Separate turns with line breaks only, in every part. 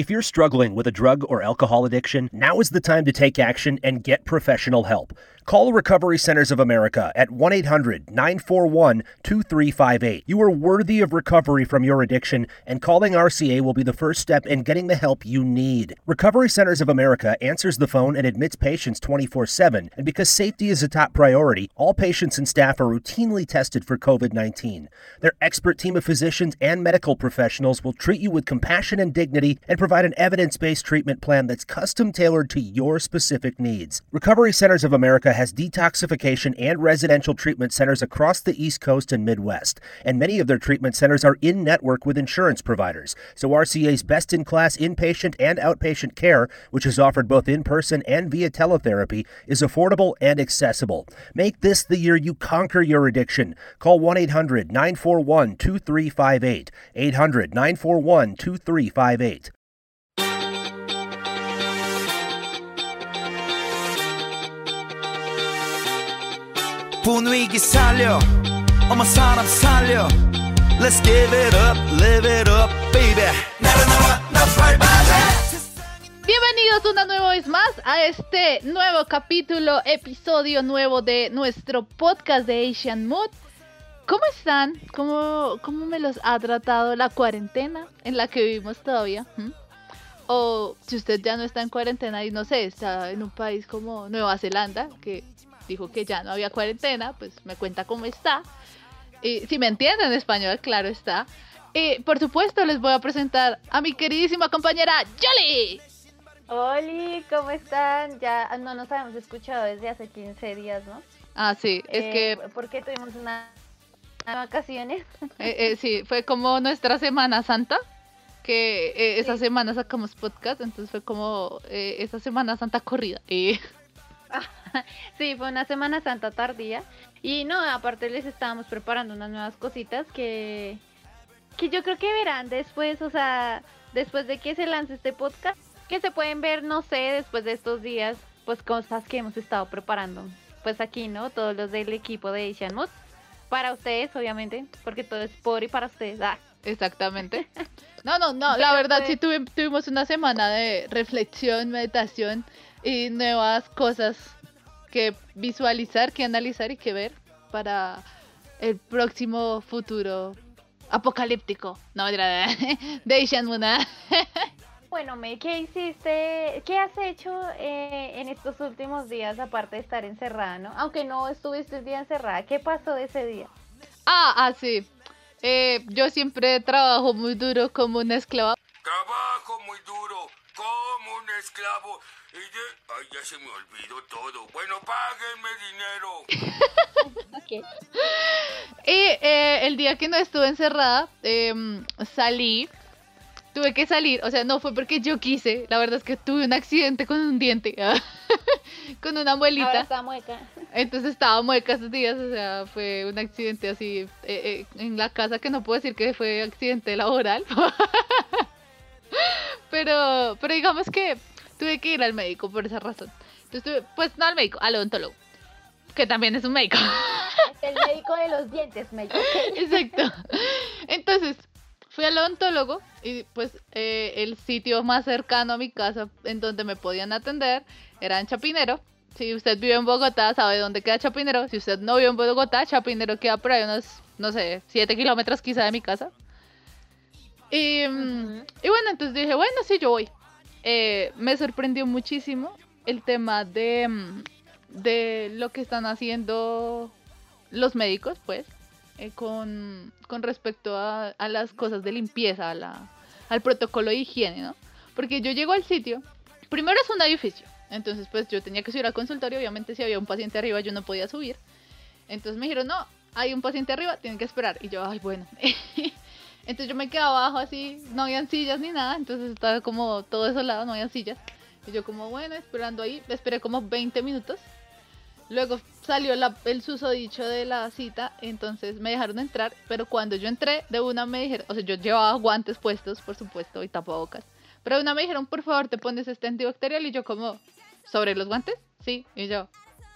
If you're struggling with a drug or alcohol addiction, now is the time to take action and get professional help. Call Recovery Centers of America at 1 800 941 2358. You are worthy of recovery from your addiction, and calling RCA will be the first step in getting the help you need. Recovery Centers of America answers the phone and admits patients 24 7, and because safety is a top priority, all patients and staff are routinely tested for COVID 19. Their expert team of physicians and medical professionals will treat you with compassion and dignity and provide an evidence based treatment plan that's custom tailored to your specific needs. Recovery Centers of America has detoxification and residential treatment centers across the East Coast and Midwest, and many of their treatment centers are in network with insurance providers. So RCA's best in class inpatient and outpatient care, which is offered both in person and via teletherapy, is affordable and accessible. Make this the year you conquer your addiction. Call 1 800 941 2358. 800 941 2358.
분위기 살려 어머 사람 살려 Let's give it up, live it up, baby 나라 나
Bienvenidos una nueva vez más a este nuevo capítulo, episodio nuevo de nuestro podcast de Asian Mood. ¿Cómo están? ¿Cómo, cómo me los ha tratado la cuarentena en la que vivimos todavía? ¿Mm? O si usted ya no está en cuarentena y no sé, está en un país como Nueva Zelanda, que dijo que ya no había cuarentena, pues me cuenta cómo está. Y si me entienden en español, claro está. Y por supuesto les voy a presentar a mi queridísima compañera Jolly.
Hola, ¿cómo están? Ya no nos habíamos escuchado desde hace 15 días, ¿no?
Ah, sí, es
Eh,
que
¿Por qué tuvimos una, unas vacaciones?
eh, eh, sí, fue como nuestra Semana Santa, que eh, esa
Sí.
semana sacamos podcast, entonces fue como eh, esa Semana Santa corrida.
Sí, fue una Semana Santa tardía. Y no, aparte les estábamos preparando unas nuevas cositas que, que yo creo que verán después, o sea, después de que se lance este podcast, que se pueden ver, no sé, después de estos días, pues cosas que hemos estado preparando. Pues aquí, ¿no? Todos los del equipo de Asian Mood. Para ustedes, obviamente, porque todo es por y para ustedes. Ah.
exactamente. No, no, no, la verdad sí tuvi- tuvimos una semana de reflexión, meditación y nuevas cosas que visualizar, que analizar y que ver para el próximo futuro apocalíptico. No, de Asian Moon. ¿ah?
Bueno, May, ¿qué hiciste? ¿Qué has hecho eh, en estos últimos días aparte de estar encerrada, no? Aunque no estuviste el día encerrada, ¿qué pasó de ese día?
Ah, ah, sí. Eh, yo siempre trabajo muy duro como una esclava.
Trabajo muy duro, como un esclavo. Y de... Ay, ya se me olvidó todo. Bueno, páguenme dinero.
Y eh, el día que no estuve encerrada, em, salí. Tuve que salir, o sea, no fue porque yo quise. La verdad es que tuve un accidente con un diente, con una
Ahora
muelita.
está mueca.
Entonces estaba mueca esos días, o sea, fue un accidente así eh, eh, en la casa que no puedo decir que fue accidente laboral. pero, pero digamos que tuve que ir al médico por esa razón. Entonces tuve, pues no al médico, al odontólogo, que también es un médico.
El médico de los dientes. ¿ok?
Exacto. Entonces, fui al odontólogo y pues eh, el sitio más cercano a mi casa en donde me podían atender era en Chapinero. Si usted vive en Bogotá, sabe dónde queda Chapinero. Si usted no vive en Bogotá, Chapinero queda por ahí unos, no sé, 7 kilómetros quizá de mi casa. Y, mm, y bueno, entonces dije, bueno, sí, yo voy. Eh, me sorprendió muchísimo el tema de, mm, de lo que están haciendo los médicos, pues, eh, con, con respecto a, a las cosas de limpieza, a la, al protocolo de higiene, ¿no? Porque yo llego al sitio, primero es un edificio, entonces pues yo tenía que subir al consultorio, obviamente si había un paciente arriba yo no podía subir. Entonces me dijeron, no, hay un paciente arriba, tienen que esperar. Y yo, ay, bueno. entonces yo me quedaba abajo así, no habían sillas ni nada, entonces estaba como todo desolado, no había sillas. Y yo como, bueno, esperando ahí, esperé como 20 minutos. Luego salió el susodicho de la cita, entonces me dejaron entrar, pero cuando yo entré, de una me dijeron, o sea, yo llevaba guantes puestos, por supuesto, y tapabocas. Pero de una me dijeron, por favor, te pones este antibacterial, y yo como, ¿sobre los guantes? Sí, y yo,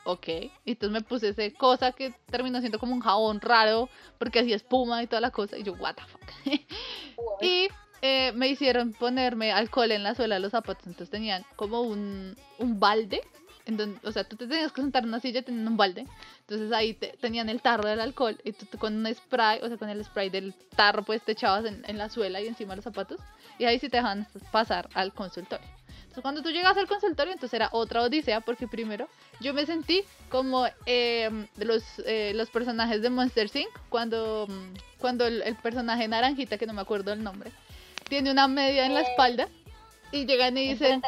ok. Y entonces me puse esa cosa que terminó siendo como un jabón raro, porque hacía espuma y toda la cosa, y yo, what the fuck. y eh, me hicieron ponerme alcohol en la suela de los zapatos. Entonces tenían como un, un balde. En donde, o sea, tú te tenías que sentar en una silla teniendo un balde. Entonces ahí te- tenían el tarro del alcohol. Y tú, tú con un spray, o sea, con el spray del tarro, pues te echabas en, en la suela y encima de los zapatos. Y ahí sí te dejan pasar al consultorio. Entonces cuando tú llegas al consultorio, entonces era otra odisea. Porque primero yo me sentí como eh, los, eh, los personajes de Monster Inc. Cuando, mm, cuando el, el personaje naranjita, que no me acuerdo el nombre, tiene una media en la espalda. Y llegan y dicen,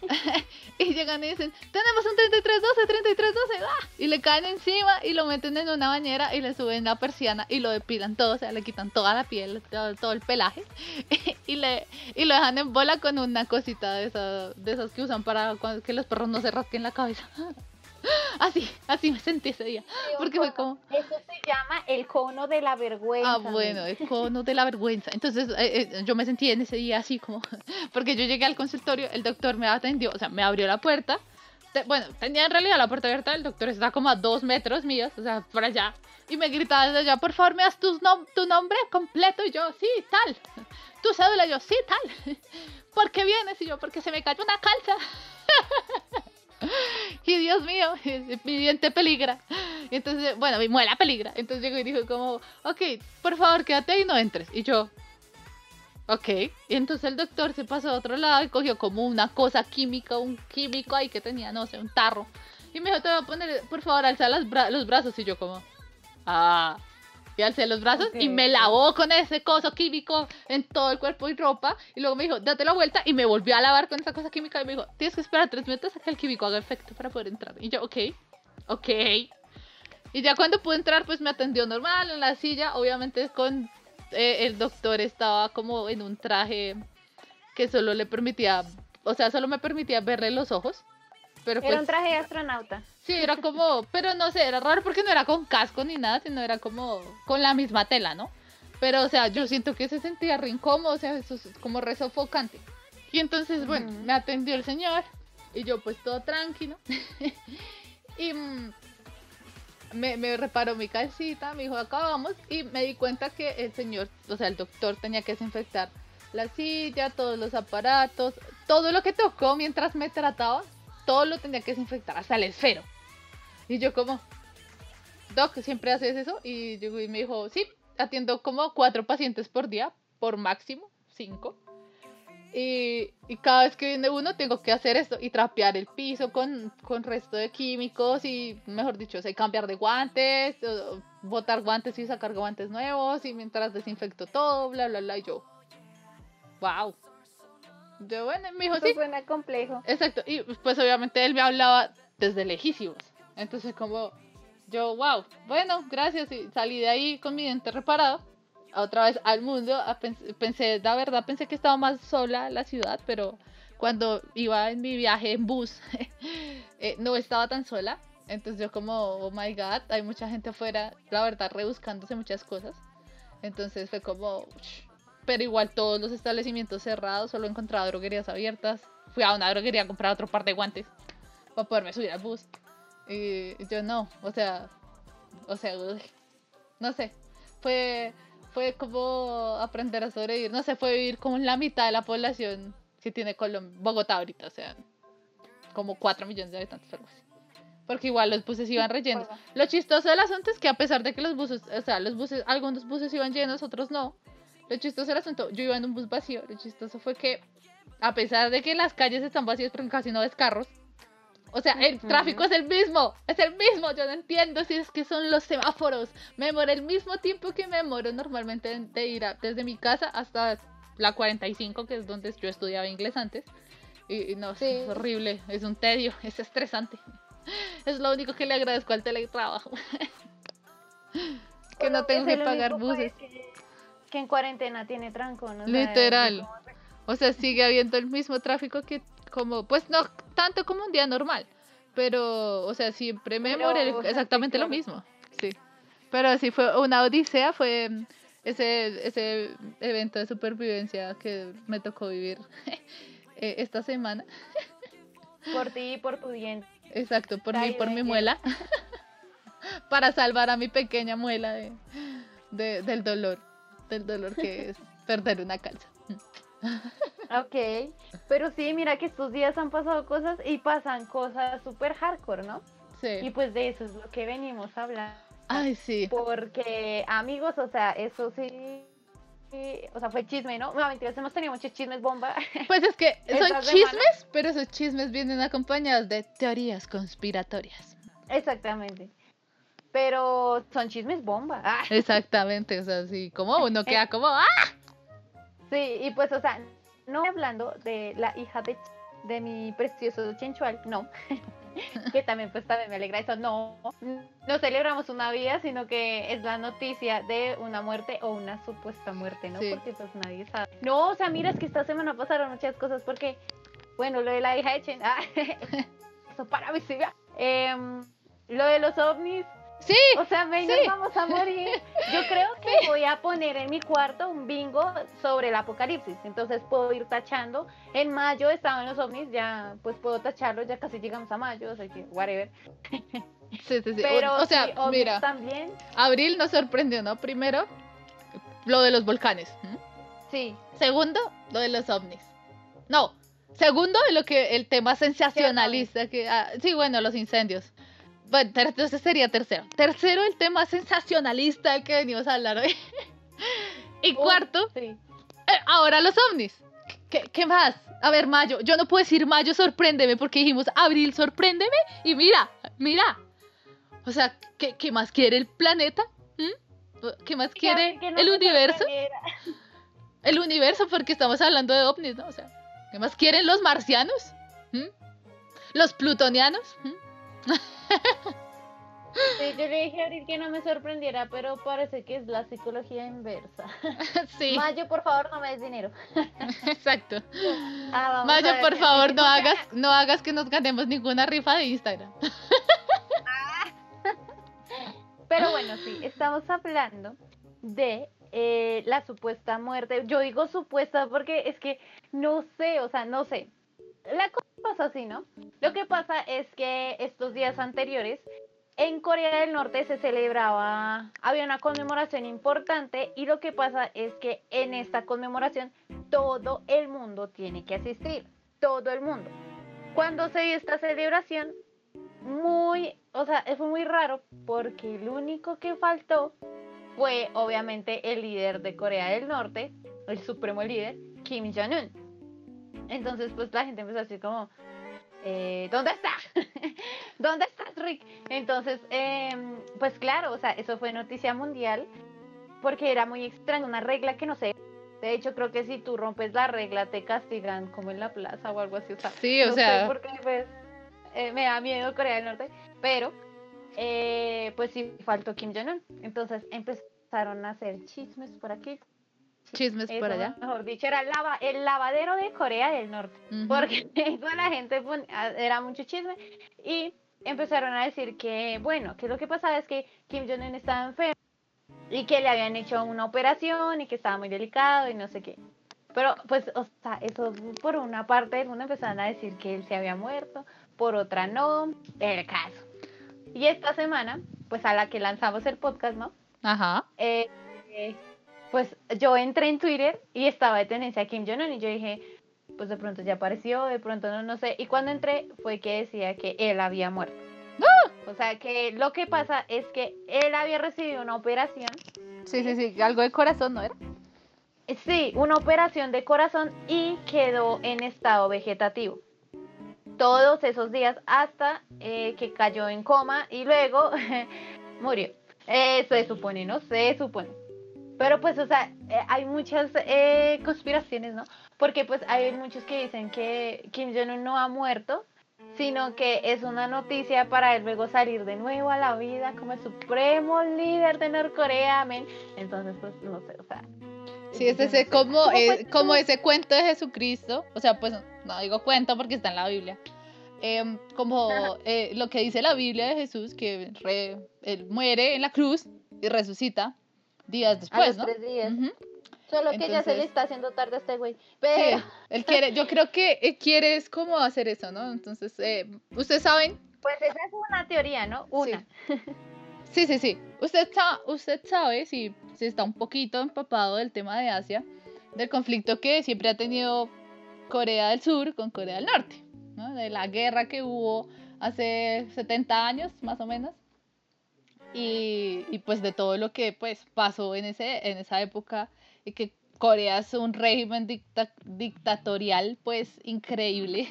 y llegan y dicen, tenemos un 3312, 3312, ¡ah! Y le caen encima y lo meten en una bañera y le suben la persiana y lo depilan todo, o sea, le quitan toda la piel, todo, todo el pelaje y, le, y lo dejan en bola con una cosita de, esa- de esas que usan para que los perros no se rasquen la cabeza. Así, así me sentí ese día. Porque fue como,
Eso se llama el cono de la vergüenza.
Ah, bueno, es cono de la vergüenza. Entonces eh, eh, yo me sentí en ese día así como, porque yo llegué al consultorio, el doctor me atendió, o sea, me abrió la puerta. Bueno, tenía en realidad la puerta abierta, el doctor está como a dos metros míos, o sea, por allá. Y me gritaba desde allá, por favor, me das tu, nom- tu nombre completo. Y yo, sí, tal. Tu cédula, yo, sí, tal. ¿Por qué vienes? Y yo, porque se me cayó una calza. Y Dios mío, mi diente peligra. Y entonces, bueno, mi muela peligra. Entonces llegó y dijo como, ok, por favor, quédate y no entres. Y yo, ok. Y entonces el doctor se pasó a otro lado y cogió como una cosa química, un químico ahí que tenía, no sé, un tarro. Y me dijo, te voy a poner, por favor, alza las bra- los brazos. Y yo como, ah. Y alcé los brazos y me lavó con ese coso químico en todo el cuerpo y ropa. Y luego me dijo, date la vuelta. Y me volvió a lavar con esa cosa química. Y me dijo, tienes que esperar tres minutos a que el químico haga efecto para poder entrar. Y yo, ok, ok. Y ya cuando pude entrar, pues me atendió normal en la silla. Obviamente con eh, el doctor estaba como en un traje que solo le permitía, o sea, solo me permitía verle los ojos. Pero pues,
Era un traje de astronauta.
Sí, era como, pero no sé, era raro porque no era con casco ni nada, sino era como con la misma tela, ¿no? Pero, o sea, yo siento que se sentía re incómodo, o sea, eso es como re sofocante. Y entonces, bueno, me atendió el señor y yo pues todo tranquilo. y mm, me, me reparó mi calcita, me dijo, acá vamos, y me di cuenta que el señor, o sea, el doctor tenía que desinfectar la silla, todos los aparatos, todo lo que tocó mientras me trataba, todo lo tenía que desinfectar, hasta el esfero. Y yo como, Doc, ¿siempre haces eso? Y, yo, y me dijo, sí, atiendo como cuatro pacientes por día, por máximo, cinco. Y, y cada vez que viene uno tengo que hacer esto y trapear el piso con, con resto de químicos y, mejor dicho, o sea, cambiar de guantes, botar guantes y sacar guantes nuevos y mientras desinfecto todo, bla, bla, bla. Y yo, wow. Yo, bueno, me dijo,
Eso
sí,
suena complejo.
Exacto, y pues obviamente él me hablaba desde lejísimos. Entonces como yo, wow, bueno, gracias y salí de ahí con mi diente reparado. Otra vez al mundo, pensé, la verdad pensé que estaba más sola la ciudad, pero cuando iba en mi viaje en bus eh, no estaba tan sola. Entonces yo como, oh my god, hay mucha gente afuera, la verdad, rebuscándose muchas cosas. Entonces fue como, pero igual todos los establecimientos cerrados, solo encontraba droguerías abiertas. Fui a una droguería a comprar otro par de guantes para poderme subir al bus. Y yo no, o sea, o sea, no sé, fue, fue como aprender a sobrevivir, no sé, fue vivir como en la mitad de la población que tiene Colom Bogotá ahorita, o sea, como 4 millones de habitantes, algo así. Porque igual los buses iban rellenos. Lo chistoso del asunto es que a pesar de que los buses, o sea, los buses, algunos buses iban llenos, otros no. Lo chistoso del asunto, yo iba en un bus vacío, lo chistoso fue que a pesar de que las calles están vacías porque casi no ves carros, o sea, el tráfico es el mismo, es el mismo, yo no entiendo si es que son los semáforos. Me demoré el mismo tiempo que me demoro normalmente de- ir a- desde mi casa hasta la 45, que es donde yo estudiaba inglés antes. Y, y no,
Sí.
es horrible, es un tedio, es estresante. Es lo único que le agradezco al teletrabajo. que no tengo que pagar buses.
Que, que en cuarentena tiene trancón. o sea,
Literal. O sea, sigue habiendo el mismo tráfico que como, pues no tanto como un día normal, pero, o sea, siempre me demoré exactamente lo mismo, sí. Pero sí fue una odisea, fue ese, ese evento de supervivencia que me tocó vivir eh, esta semana.
Por ti y por tu diente.
Exacto, por mí, por mi muela. Para salvar a mi pequeña muela de, de- del dolor, del dolor que es perder una calza.
Ok, pero sí, mira que estos días han pasado cosas y pasan cosas súper hardcore, ¿no? Y
Sí.
pues de eso es lo que venimos a hablar.
Ay, sí.
Porque, amigos, o sea, eso sí, sí, o sea, fue chisme, ¿no? No, mentiras, hemos tenido muchos chismes bomba.
Pues es que son chismes, pero esos chismes vienen acompañados de teorías conspiratorias.
Exactamente. Pero son chismes bomba. Ah,
Exactamente, o sea, sí, como uno queda como, ¡ah!
sí, y pues, o sea, no hablando de la hija de, de mi precioso Chenchual, no. que también, pues, también me alegra eso. No, no celebramos una vida, sino que es la noticia de una muerte o una supuesta muerte, ¿no?
Sí.
Porque, pues, nadie sabe. No, o sea, mira, es que esta semana pasaron muchas cosas porque, bueno, lo de la hija de Chen, ah, eso para mí sí. Em, lo de los ovnis,
Sí,
o sea, May,
Sí.
nos vamos a morir. Yo creo que voy a poner en mi cuarto un bingo sobre el apocalipsis. Entonces puedo ir tachando. En mayo estaban los ovnis, ya pues puedo tacharlos, ya casi llegamos a mayo, o sea que whatever.
sí, sí, sí.
Pero
o, o sea,
sí,
mira,
también.
abril nos sorprendió, ¿no? Primero, lo de los volcanes.
Sí,
Segundo, lo de los ovnis. No, segundo, lo que el tema sensacionalista que ah, sí, bueno, los incendios. Bueno, entonces sería tercero. Tercero, el tema sensacionalista del que venimos a hablar hoy. y cuarto,
sí.
eh, ahora los ovnis. ¿Qué, qué más? A ver, mayo. Yo no puedo decir mayo, sorpréndeme, porque dijimos abril, sorpréndeme. Y mira, mira. O sea, ¿qué, qué más quiere el planeta? ¿Mm? ¿Qué más quiere
Que no
el universo? el universo, porque estamos hablando de ovnis, ¿no? O sea, ¿qué más quieren los marcianos? ¿Mm? ¿Los plutonianos? ¿Mm?
Sí, yo le dije a Abril que no me sorprendiera, pero parece que es la psicología inversa.
sí,
Mayo, por favor, no me des dinero.
exacto.
Ah,
Mayo, por favor, no hagas, no hagas que nos ganemos ninguna rifa de Instagram.
Pero bueno, sí, estamos hablando de eh, la supuesta muerte. Yo digo supuesta porque es que no sé, o sea, no sé. La cosa pasa así, ¿no? Lo que pasa es que estos días anteriores en Corea del Norte se celebraba, había una conmemoración importante y lo que pasa es que en esta conmemoración todo el mundo tiene que asistir, todo el mundo. Cuando se dio esta celebración, muy, o sea, fue muy raro porque el único que faltó fue obviamente el líder de Corea del Norte, el supremo líder, Kim Jong-un. Entonces, pues la gente empezó a decir como, eh, ¿dónde está? ¿Dónde estás, Rick? Entonces, em, pues claro, o sea, eso fue noticia mundial porque era muy extraño, una regla que no sé. De hecho, creo que si tú rompes la regla te castigan como en la plaza o algo así. O sea,
Sí, o
no
sea,
sé por qué, pues, eh, me da miedo Corea del Norte, pero eh, pues sí faltó Kim Jong-un. Entonces empezaron a hacer chismes por aquí.
Chismes por
Eso,
allá.
Mejor dicho, era el, lava- el lavadero de Corea del Norte.
Ujú.
Porque toda la gente era mucho chisme y empezaron a decir que, bueno, que lo que pasaba es que Kim Jong-un estaba enfermo y que le habían hecho una operación y que estaba muy delicado y no sé qué. Pero, pues, o sea, eso por una parte, uno empezaron a decir que él se había muerto, por otra no, el caso. Y esta semana, pues a la que lanzamos el podcast, ¿no?
Ajá.
Eh, eh, pues yo entré en Twitter y estaba de tendencia a Kim Jong-un y yo dije, pues de pronto ya apareció, de pronto no, no sé. Y cuando entré fue que decía que él había muerto. O sea que lo que pasa es que él había recibido una operación,
Sí, sí, sí, algo de corazón, ¿no era?
sí, una operación de corazón y quedó en estado vegetativo. Todos esos días hasta eh, que cayó en coma y luego murió. Eh, se supone, ¿no? Se supone. Pero pues, o sea, eh, hay muchas eh, conspiraciones, ¿no? Porque pues hay muchos que dicen que Kim Jong-un no ha muerto, sino que es una noticia para él luego salir de nuevo a la vida como el supremo líder de Norcorea, amén. Entonces, pues, no sé, o sea.
Sí, es ese como,
¿Cómo
eh, como ese cuento de Jesucristo, o sea, pues no digo cuento porque está en la Biblia, Em, como eh, lo que dice la Biblia de Jesús, que re- él muere en la cruz y resucita días
A
después,
los
¿no?
tres días.
Ujú.
Solo que ya se
Entonces-
le está haciendo tarde a este güey.
Sí,
Pero,
él quiere, yo creo que él quiere es como hacer eso, ¿no? Entonces, eh, ustedes saben,
pues esa es una teoría, ¿no? Una.
sí, sí, sí, usted, sa- usted sabe, si, si está un poquito empapado del tema de Asia, del conflicto que siempre ha tenido Corea del Sur con Corea del Norte, ¿no? de la guerra que hubo hace 70 años más o menos y, y pues de todo lo que pues pasó en, ese, en esa época y que Corea es un régimen dicta- dictatorial pues increíble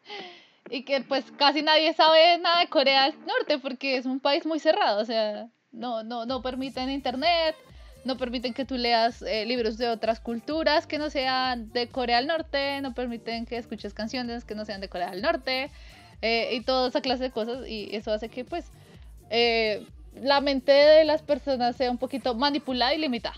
y que pues casi nadie sabe nada de Corea del Norte porque es un país muy cerrado, o sea, no, no, no permiten internet, no permiten que tú leas eh, libros de otras culturas que no sean de Corea del Norte, no permiten que escuches canciones que no sean de Corea del Norte eh, y toda esa clase de cosas y eso hace que pues eh, la mente de las personas sea un poquito manipulada y limitada.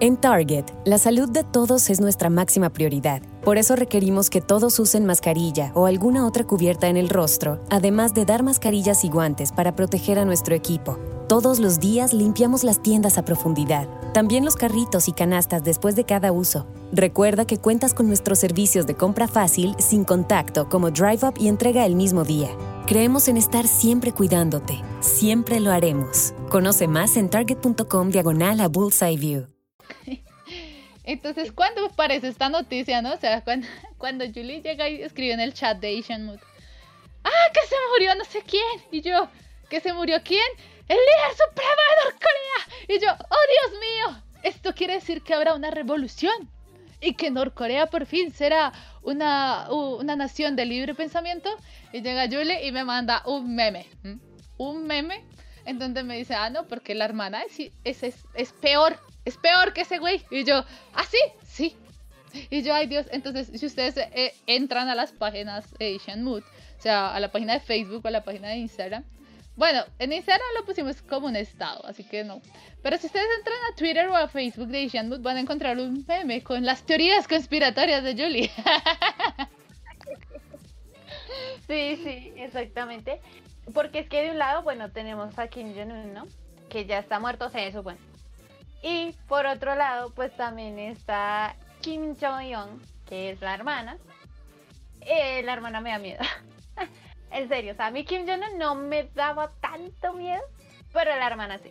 En Target, la salud de todos es nuestra máxima prioridad. Por eso requerimos que todos usen mascarilla o alguna otra cubierta en el rostro, además de dar mascarillas y guantes para proteger a nuestro equipo. Todos los días limpiamos las tiendas a profundidad, también los carritos y canastas después de cada uso. Recuerda que cuentas con nuestros servicios de compra fácil, sin contacto, como Drive Up y entrega el mismo día. Creemos en estar siempre cuidándote. Siempre lo haremos. Conoce más en target.com diagonal a Bullseye View.
Entonces, ¿cuándo aparece esta noticia, no? O sea, cuando, Julie llega y escribe en el chat de Asian Mood, ¡Ah, que se murió no sé quién! Y yo, ¿que se murió quién? ¡El líder supremo de Norcorea! Y yo, ¡oh Dios mío! Esto quiere decir que habrá una revolución y que Norcorea por fin será una, una nación de libre pensamiento. Y llega Julie y me manda un meme. Un meme en donde me dice, ah, no, porque la hermana es, es, es, peor. Es peor que ese güey. Y yo, ah, sí, sí. Y yo, ay Dios, entonces si ustedes eh, entran a las páginas Asian Mood, o sea, a la página de Facebook o a la página de Instagram, bueno, en Instagram lo pusimos como un estado, así que no. Pero si ustedes entran a Twitter o a Facebook de Asian van a encontrar un meme con las teorías conspiratorias de Julie.
Sí, sí, exactamente. Porque es que de un lado, bueno, tenemos a Kim Jong-un, ¿no? Que ya está muerto, eso, bueno. Y por otro lado, pues también está Kim Jong-un, que es la hermana. Eh, la hermana me da miedo. en serio, o sea, a mí Kim Jong-un no me daba tanto miedo, pero la hermana sí.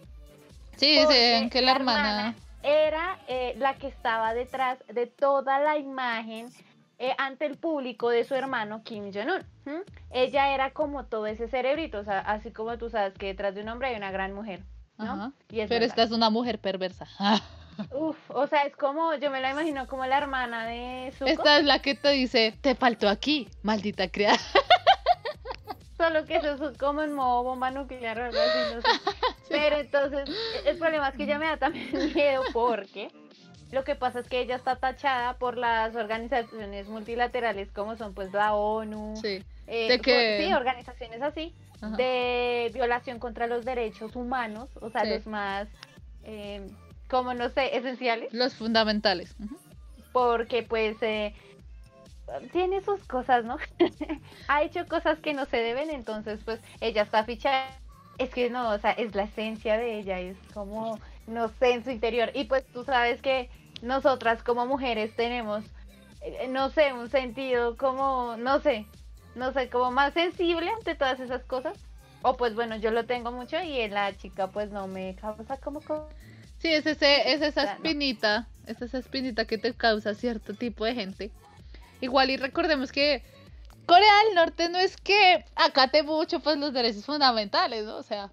Sí, dicen que la hermana...
era eh, la que estaba detrás de toda la imagen eh, ante el público de su hermano Kim Jong-un. Ella era como todo ese cerebrito, o sea, así como tú sabes que detrás de un hombre hay una gran mujer, ¿no? Y es
Pero
verdad.
esta es una mujer perversa.
Uf, o sea, es como, yo me la imagino como la hermana de Zuko,
Esta es la que te dice, te faltó aquí, maldita criada.
Solo que eso es como en modo bomba nuclear o algo así, no sé. Pero entonces, el problema es que ella me da también miedo porque lo que pasa es que ella está tachada por las organizaciones multilaterales como son pues la ONU,
Sí.
eh,
de
por-
que-
sí, organizaciones así,
Ajá.
de violación contra los derechos humanos, o sea,
Sí.
los más, eh, como no sé, esenciales,
Los fundamentales.
Porque pues eh, tiene sus cosas, ¿no? ha hecho cosas que no se deben, entonces pues ella está fichada. Es que no, o sea, es la esencia de ella, es como, no sé, en su interior. Y pues tú sabes que nosotras como mujeres tenemos, eh, no sé, un sentido como, no sé, no sé, como más sensible ante todas esas cosas. O pues bueno, yo lo tengo mucho y en la chica pues no me causa como... co-
Sí, es, ese, es esa espinita, es esa espinita que te causa cierto tipo de gente. Igual y recordemos que Corea del Norte no es que acate mucho pues los derechos fundamentales, ¿no? O sea,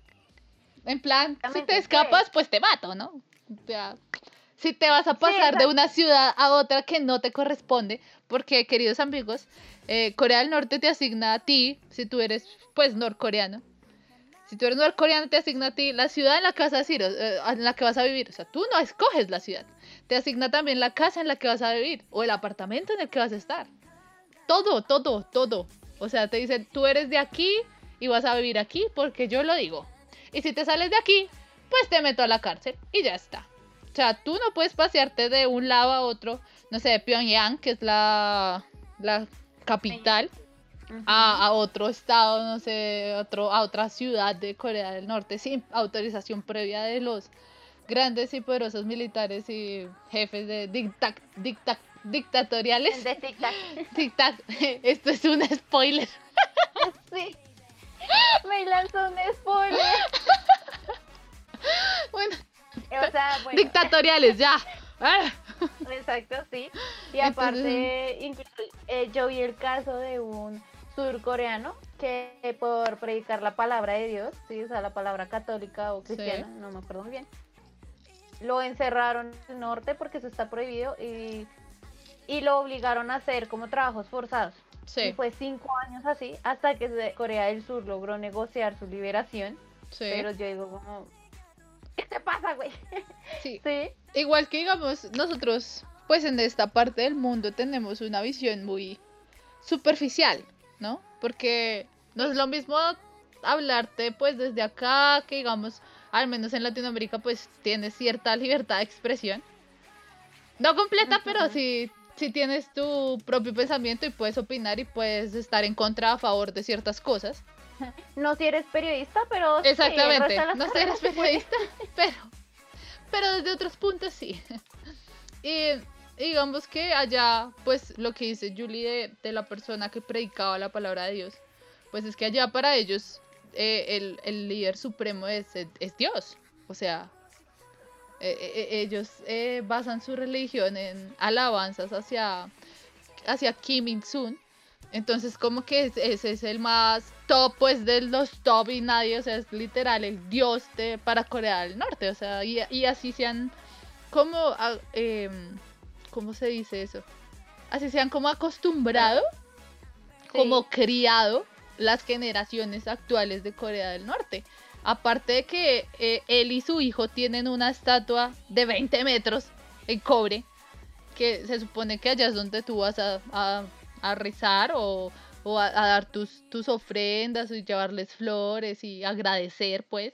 en plan, si te escapas, pues te mato, ¿no? O sea, si te vas a pasar de una ciudad a otra que no te corresponde, porque queridos amigos, eh, Corea del Norte te asigna a ti, si tú eres pues norcoreano, si tú eres norcoreano, te asigna a ti la ciudad en la que vas a, decir, eh, en la que vas a vivir. O sea, tú no escoges la ciudad. Te asigna también la casa en la que vas a vivir o el apartamento en el que vas a estar. Todo, todo, todo. O sea, te dicen, tú eres de aquí y vas a vivir aquí porque yo lo digo. Y si te sales de aquí, pues te meto a la cárcel y ya está. O sea, tú no puedes pasearte de un lado a otro, no sé, de Pyongyang, que es la, la capital, a, a otro estado, no sé, otro, a otra ciudad de Corea del Norte sin autorización previa de los grandes y poderosos militares y jefes de dicta, dicta- dictatoriales.
de tic-tac.
Tic-tac. Esto es un spoiler.
Sí. Me lanzó un spoiler.
Bueno,
O sea, bueno.
dictatoriales, ya. Ah.
Exacto, sí. Y
Entonces-
aparte, incluso eh, yo vi el caso de un surcoreano que eh, por predicar la palabra de Dios, sí, o sea, la palabra católica o
Sí.
cristiana, no me acuerdo muy bien, lo encerraron en el norte porque eso está prohibido y, y lo obligaron a hacer como trabajos forzados. Y
Sí,
fue cinco años así hasta que Corea del Sur logró negociar su liberación.
sí,
Pero yo digo como, ¿qué te pasa, güey?
sí.
Sí,
Igual que digamos, nosotros, pues en esta parte del mundo tenemos una visión muy superficial, ¿no? Porque no es lo mismo hablarte pues desde acá, que digamos, al menos en Latinoamérica pues tienes cierta libertad de expresión. No completa, pero sí, sí tienes tu propio pensamiento y puedes opinar y puedes estar en contra a favor de ciertas cosas.
no si eres periodista, pero
Exactamente. no eres
se puede.
periodista, pero, pero desde otros puntos sí. Y digamos que allá, pues lo que dice Julie de, de la persona que predicaba la palabra de Dios, pues es que allá para ellos eh, el, el líder supremo es, es Dios. O sea, eh, eh, ellos eh, basan su religión en alabanzas hacia, hacia Kim Il-sung. Entonces como que es- ese es el más top pues de los top y nadie, o sea, es literal el dios de, para Corea del Norte, o sea, y, y así se han como, a- em, ¿cómo se dice eso? Así se han como acostumbrado,
Sí.
como criado las generaciones actuales de Corea del Norte. Aparte de que eh, él y su hijo tienen una estatua de 20 metros en cobre, que se supone que allá es donde tú vas a, a- rezar o, o a, a dar tus, tus ofrendas y llevarles flores y agradecer, pues.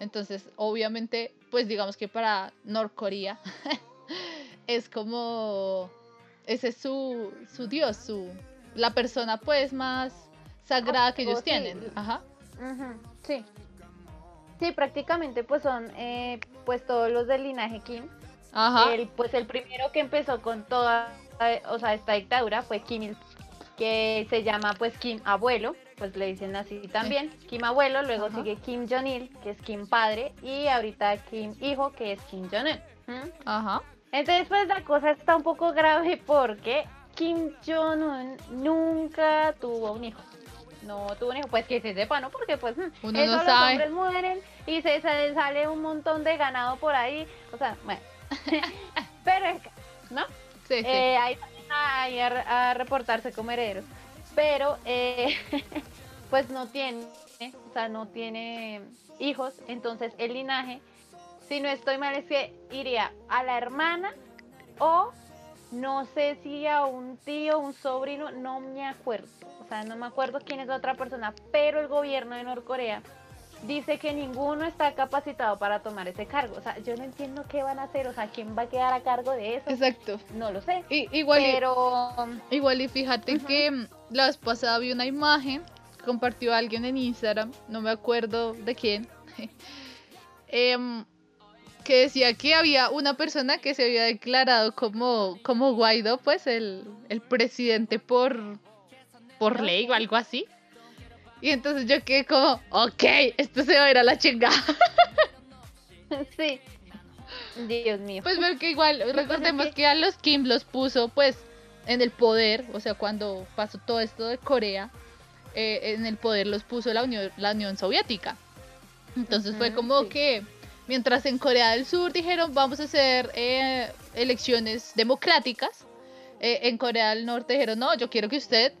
Entonces, obviamente, pues digamos que para Norcorea es como, ese es su, su dios, su, la persona pues más sagrada que ellos
sí.
tienen. Ajá.
Sí. Sí, prácticamente pues son eh, pues todos los del linaje Kim.
Ajá.
El, pues el primero que empezó con toda, o sea, esta dictadura fue Kim Il que se llama pues Kim Abuelo, pues le dicen así también, Kim Abuelo, luego
Ajá.
sigue Kim Jong-il, que es Kim Padre, y ahorita Kim Hijo, que es Kim Jong-un. ¿Mm?
Ajá.
Entonces, pues la cosa está un poco grave porque Kim Jong-un nunca tuvo un hijo. No tuvo un hijo, pues que se sepa, ¿no? Porque pues mm,
Uno
eso
no
los
sabe.
hombres mueren y se sale, un montón de ganado por ahí. O sea, bueno. Pero, es que, ¿no?
Sí, sí.
Eh, ahí ahí a, a reportarse como herederos. Pero, eh, pues no tiene, o sea, no tiene hijos. Entonces, el linaje, si no estoy mal, es que iría a la hermana o no sé si a un tío, un sobrino, no me acuerdo. O sea, no me acuerdo quién es la otra persona, pero el gobierno de Norcorea dice que ninguno está capacitado para tomar ese cargo. O sea, yo no entiendo qué van a hacer, o sea, quién va a quedar a cargo de eso.
Exacto.
No lo sé.
Y, igual, y-
Pero
igual y fíjate que la vez pasada vi una imagen, compartió alguien en Instagram, no me acuerdo de quién, em, que decía que había una persona que se había declarado como, como Guaidó, pues el, el presidente por, por ley o algo así. Y entonces yo quedé como, ok, esto se va a ir a la chingada.
sí. Dios mío.
Pues porque igual, recordemos
que-
a los Kim los puso pues en el poder, o sea, cuando pasó todo esto de Corea, eh, en el poder los puso la Unión, la Unión Soviética. Entonces fue como
sí.
que mientras en Corea del Sur dijeron vamos a hacer eh, elecciones democráticas, eh, en Corea del Norte dijeron no, yo quiero que usted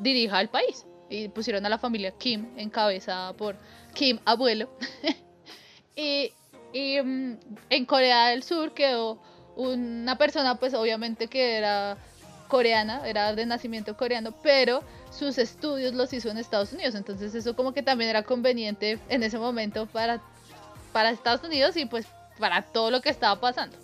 dirija el país. Y pusieron a la familia Kim encabezada por Kim abuelo. y y mm, en Corea del Sur quedó una persona, pues obviamente que era coreana, era de nacimiento coreano, pero sus estudios los hizo en Estados Unidos. Entonces eso como que también era conveniente en ese momento para, para Estados Unidos y pues para todo lo que estaba pasando.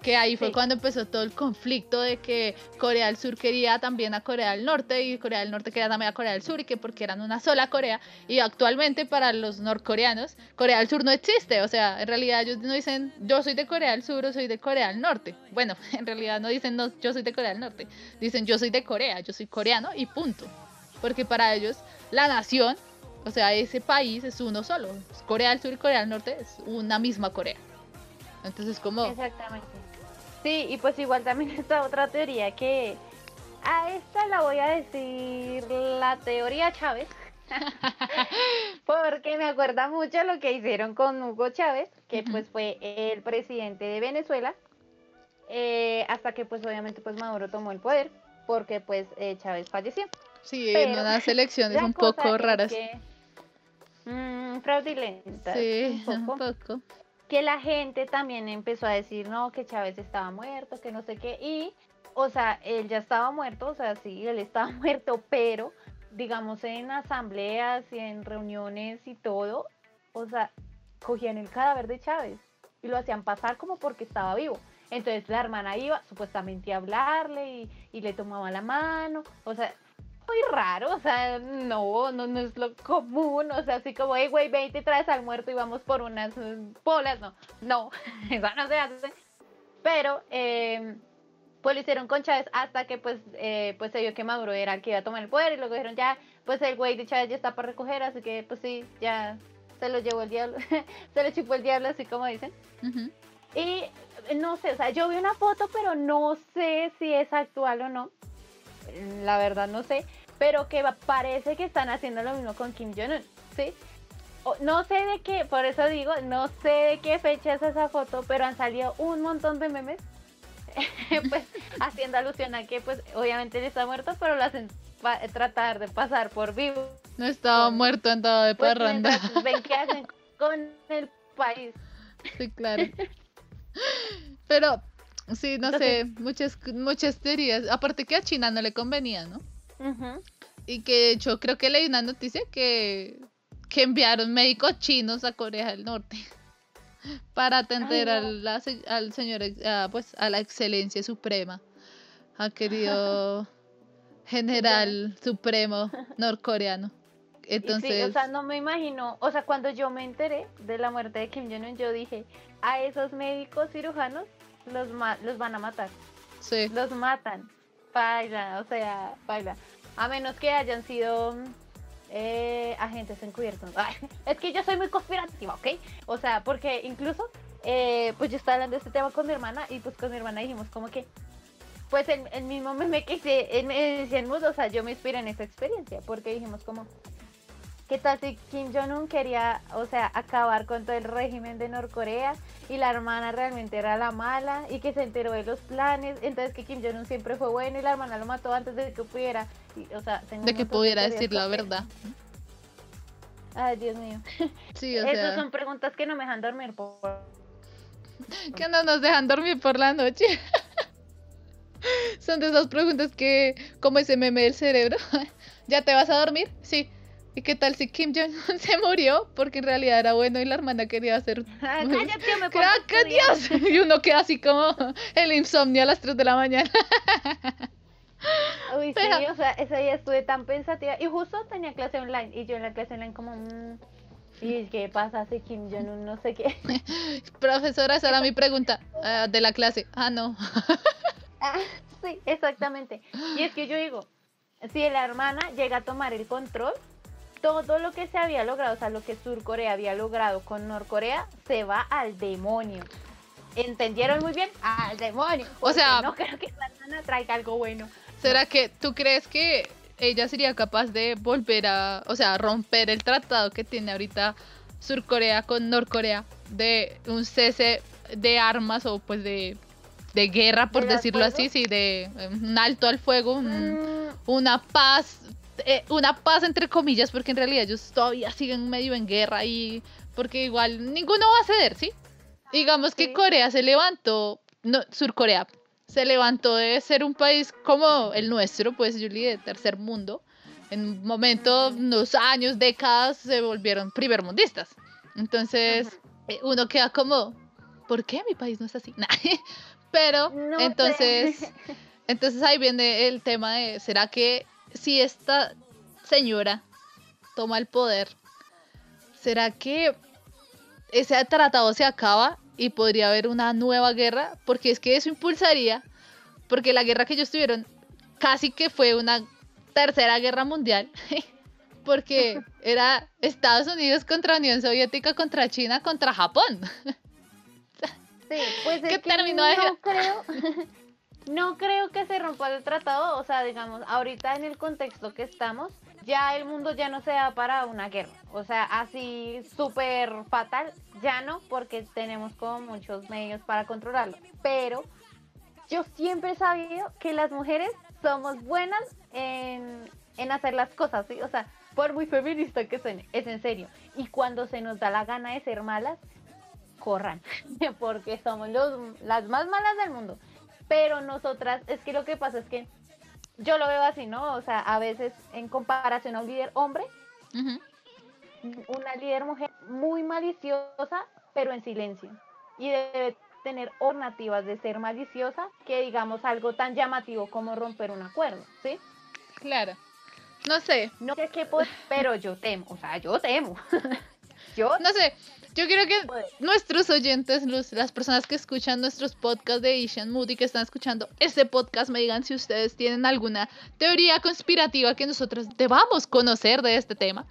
Que ahí fue
Sí.
cuando empezó todo el conflicto de que Corea del Sur quería también a Corea del Norte y Corea del Norte quería también a Corea del Sur y que porque eran una sola Corea y actualmente para los norcoreanos Corea del Sur no existe, o sea, en realidad ellos no dicen yo soy de Corea del Sur o soy de Corea del Norte. Bueno, en realidad no dicen no, yo soy de Corea del Norte, dicen yo soy de Corea, yo soy coreano y punto. Porque para ellos la nación, o sea, ese país es uno solo. Corea del Sur y Corea del Norte es una misma Corea. Entonces como
Exactamente. Sí, y pues igual también está otra teoría que a esta la voy a decir la teoría Chávez. Porque me acuerda mucho lo que hicieron con Hugo Chávez, que pues fue el presidente de Venezuela, eh, hasta que pues obviamente pues Maduro tomó el poder, porque pues eh, Chávez falleció.
Sí, en unas elecciones un poco
es
raras.
que, mm, fraudulentas,
Sí,
un
un
poco.
poco.
que la gente también empezó a decir, no, que Chávez estaba muerto, que no sé qué, y, o sea, él ya estaba muerto, o sea, sí, él estaba muerto, pero, digamos, en asambleas y en reuniones y todo, o sea, cogían el cadáver de Chávez y lo hacían pasar como porque estaba vivo. Entonces la hermana iba supuestamente a hablarle y, y le tomaba la mano, o sea, muy raro, o sea, no, no, no es lo común, o sea, así como, hey, güey, ven y te traes al muerto y vamos por unas eh, bolas, no, no, eso no se hace. Pero, eh, pues lo hicieron con Chávez hasta que, pues, eh, pues se vio que Maduro era el que iba a tomar el poder y luego dijeron, ya, pues el güey de Chávez ya está para recoger, así que, pues sí, ya se lo llevó el diablo, se lo chupó el diablo, así como dicen. Y no sé, o sea, yo vi una foto, pero no sé si es actual o no. La verdad no sé. Pero que parece que están haciendo lo mismo con Kim Jong-un, ¿sí? No sé de qué, por eso digo, no sé de qué fecha es esa foto, pero han salido un montón de memes. pues haciendo alusión a que pues obviamente él está muerto, pero lo hacen tratar de pasar por vivo.
No estaba
Con-
muerto, andaba de
Pues
parranda.
ven qué hacen con el país.
Sí, claro. Pero, sí, no sé, muchas, muchas teorías. Aparte que a China no le convenía, ¿no? Y que yo creo que leí una noticia que, que enviaron médicos chinos a Corea del Norte para atender
Ay, no.
al, la al señor, a, pues, a la excelencia suprema, a querido general supremo norcoreano. Entonces,
Sí, o sea, no me imagino, o sea, cuando yo me enteré de la muerte de Kim Jong-un, yo dije, a esos médicos cirujanos los, ma- los van a matar,
sí,
los matan, baila, o sea, baila, a menos que hayan sido eh, agentes encubiertos. Es que yo soy muy conspirativa, ¿ok? O sea, porque incluso, eh, pues yo estaba hablando de este tema con mi hermana y pues con mi hermana dijimos como que, pues el, el mismo meme que hice en, en Shenmue, o sea, yo me inspiré en esa experiencia, porque dijimos como, ¿qué tal si Kim Jong-un quería, o sea, acabar con todo el régimen de Norcorea y la hermana realmente era la mala y que se enteró de los planes, entonces que Kim Jong-un siempre fue bueno y la hermana lo mató antes de que pudiera, y, o sea, tengo
de que pudiera decir la verdad.
Ay, Dios mío.
Sí, o
Esas
sea,
son preguntas que no me dejan dormir por...
que no nos dejan dormir por la noche. Son de esas preguntas que, como ese meme del cerebro, ¿ya te vas a dormir? Sí. ¿Y qué tal si Kim Jong-un se murió? Porque en realidad era bueno y la hermana quería hacer...
Ay, cállate, me
¡Ah. Dios! Y uno queda así como el insomnio a las 3 de la mañana.
Uy, sí, o sea, ese día estuve tan pensativa y justo tenía clase online y yo en la clase online como... mm, ¿Y qué pasa si Kim Jong-un no sé qué?
Profesora, esa era mi pregunta ah, de la clase. Ah, no.
Ah, sí, exactamente. Y es que yo digo, si la hermana llega a tomar el control, todo lo que se había logrado, o sea, lo que Surcorea había logrado con Norcorea, se va al demonio. ¿Entendieron muy bien? Al demonio.
O sea-
no creo que la hermana traiga algo bueno.
¿Será que tú crees que ella sería capaz de volver a, o sea, romper el tratado que tiene ahorita Surcorea con Norcorea de un cese de armas o pues de, de guerra, por
¿De
decirlo así, sí, de un alto al fuego, un-
Mm,
una paz, eh, una paz entre comillas, porque en realidad ellos todavía siguen medio en guerra y porque igual ninguno va a ceder, ¿sí? Digamos que
Sí.
Corea se levantó, no, Surcorea se levantó de ser un país como el nuestro, pues Julie, de tercer mundo. En un momento, unos años, décadas, se volvieron primermundistas. Entonces, eh, uno queda como, ¿por qué mi país no es así? Nah. Pero,
no sé.
entonces, entonces ahí viene el tema de, ¿será que si esta señora toma el poder, ¿será que ese tratado se acaba y podría haber una nueva guerra? Porque es que eso impulsaría, porque la guerra que ellos tuvieron casi que fue una tercera guerra mundial, porque era Estados Unidos contra Unión Soviética, contra China, contra Japón.
Sí, pues es
¿Qué
que
es?
no creo, no creo que se rompa el tratado, o sea, digamos, ahorita en el contexto que estamos, ya el mundo ya no se da para una guerra, o sea, así súper fatal, ya no, porque tenemos como muchos medios para controlarlo, pero yo siempre he sabido que las mujeres somos buenas en, en hacer las cosas, ¿sí? O sea, por muy feminista que suene, es en serio, y cuando se nos da la gana de ser malas, corran, porque somos los, las más malas del mundo. Pero nosotras, es que lo que pasa es que yo lo veo así, ¿no? O sea, a veces en comparación a un líder hombre, una líder mujer muy maliciosa, pero en silencio. Y debe tener alternativas de ser maliciosa que digamos algo tan llamativo como romper un acuerdo, ¿sí?
Claro. No sé,
No sé qué, pero yo temo, o sea, yo temo. yo
no sé. Yo quiero que nuestros oyentes, los- las personas que escuchan nuestros podcasts de Asian Mood y que están escuchando este podcast, me digan si ustedes tienen alguna teoría conspirativa que nosotros debamos conocer de este tema.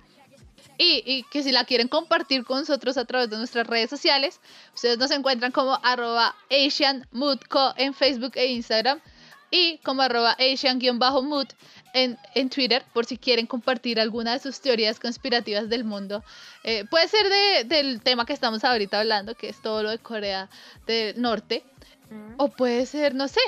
Y, y que si la quieren compartir con nosotros a través de nuestras redes sociales, ustedes nos encuentran como arroba AsianMoodCo en Facebook e Instagram y como arroba Asian-Mood en, en Twitter por si quieren compartir alguna de sus teorías conspirativas del mundo. Eh, puede ser de- del tema que estamos ahorita hablando, que es todo lo de Corea del Norte,
Mm.
o puede ser, no sé,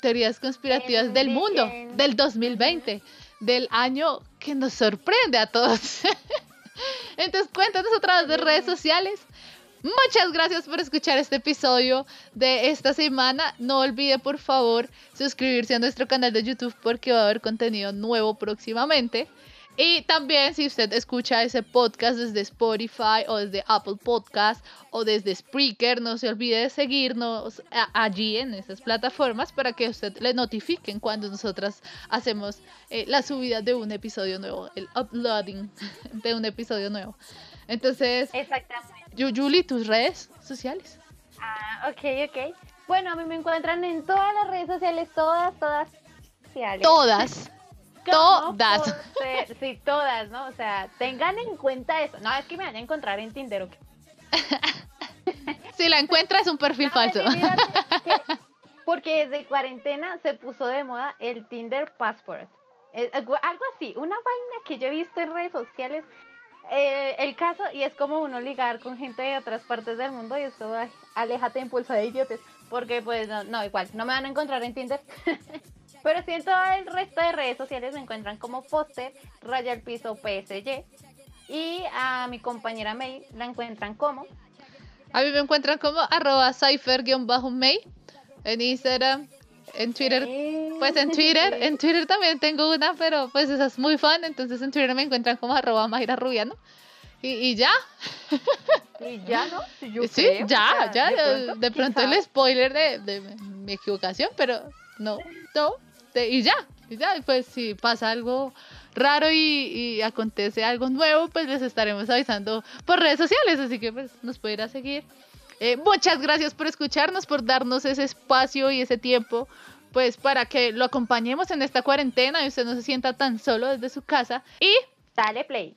teorías conspirativas
En
del mundo,
en-
del 2020, del año que nos sorprende a todos. Entonces cuéntanos a través de redes sociales. Muchas gracias por escuchar este episodio de esta semana. No olvide por favor suscribirse a nuestro canal de YouTube porque va a haber contenido nuevo próximamente. Y también si usted escucha ese podcast desde Spotify o desde Apple Podcast o desde Spreaker, no se olvide de seguirnos allí en esas plataformas para que usted le notifiquen cuando nosotras hacemos eh, la subida de un episodio nuevo, el uploading de un episodio nuevo. Entonces,
Exactamente.
Yu- Yuli, tus redes sociales.
Ah, ok, ok. Bueno, a mí me encuentran en todas las redes sociales, todas, todas sociales.
Todas. Todas.
ser- sí, todas, ¿no? O sea, tengan en cuenta eso. No, es que me van a encontrar en Tinder, ¿ok?
Si la encuentras, un perfil
No,
falso.
vení, mírate, que- Porque desde cuarentena se puso de moda el Tinder Passport. Es algo algo así, una vaina que yo he visto en redes sociales. Eh, el caso, y es como uno ligar con gente de otras partes del mundo, y eso, ay, aléjate impulso de idiotes. Porque, pues, no, igual, no me van a encontrar en Tinder. Pero sí en todo el resto de redes sociales me encuentran como Foster, Raya al Piso PSG. Y a mi compañera May la encuentran como.
A mí me encuentran como arroba cypher-may en Instagram, en Twitter. Pues en Twitter, en Twitter también tengo una, pero pues esa es muy fan, entonces en Twitter me encuentran como arroba Mayra Rubiano. Y, y ya,
Y ya, ¿no? Yo
sí,
creo,
ya,
o sea,
ya,
de pronto,
de
quién
pronto el spoiler de, de mi equivocación, pero no, no, de- y ya, y ya, y pues si pasa algo raro y, y acontece algo nuevo, pues les estaremos avisando por redes sociales, así que pues nos puede ir a seguir. Eh, muchas gracias por escucharnos, por darnos ese espacio y ese tiempo, pues para que lo acompañemos en esta cuarentena y usted no se sienta tan solo desde su casa. Y
Dale play.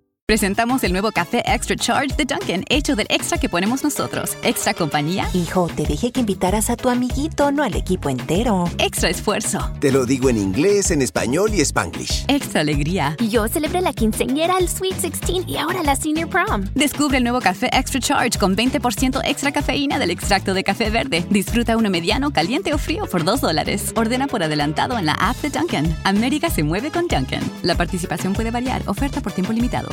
Presentamos el nuevo café Extra Charge de Dunkin', hecho del extra que ponemos nosotros. Extra compañía,
Hijo, te dije que invitaras a tu amiguito, no al equipo entero.
extra esfuerzo,
Te lo digo en inglés, en español y spanglish.
extra alegría.
Yo celebré la quinceañera, el Sweet 16 y ahora la Senior Prom.
Descubre el nuevo café Extra Charge con 20% extra cafeína del extracto de café verde. Disfruta uno mediano, caliente o frío por 2 dólares. Ordena por adelantado en la app de Dunkin'. América se mueve con Dunkin'. La participación puede variar. Oferta por tiempo limitado.